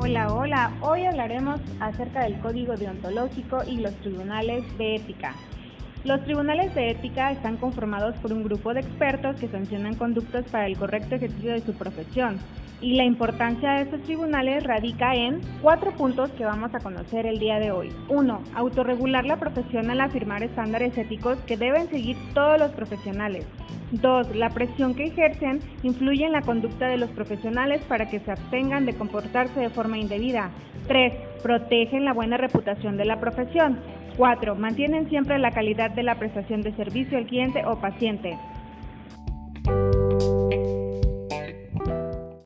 Hola, hoy hablaremos acerca del código deontológico y los tribunales de ética. Los tribunales de ética están conformados por un grupo de expertos que sancionan conductas para el correcto ejercicio de su profesión. Y la importancia de estos tribunales radica en cuatro puntos que vamos a conocer el día de hoy. 1. Autorregular la profesión al afirmar estándares éticos que deben seguir todos los profesionales. 2. La presión que ejercen influye en la conducta de los profesionales para que se abstengan de comportarse de forma indebida. 3. Protegen la buena reputación de la profesión. 4. Mantienen siempre la calidad de la prestación de servicio al cliente o paciente.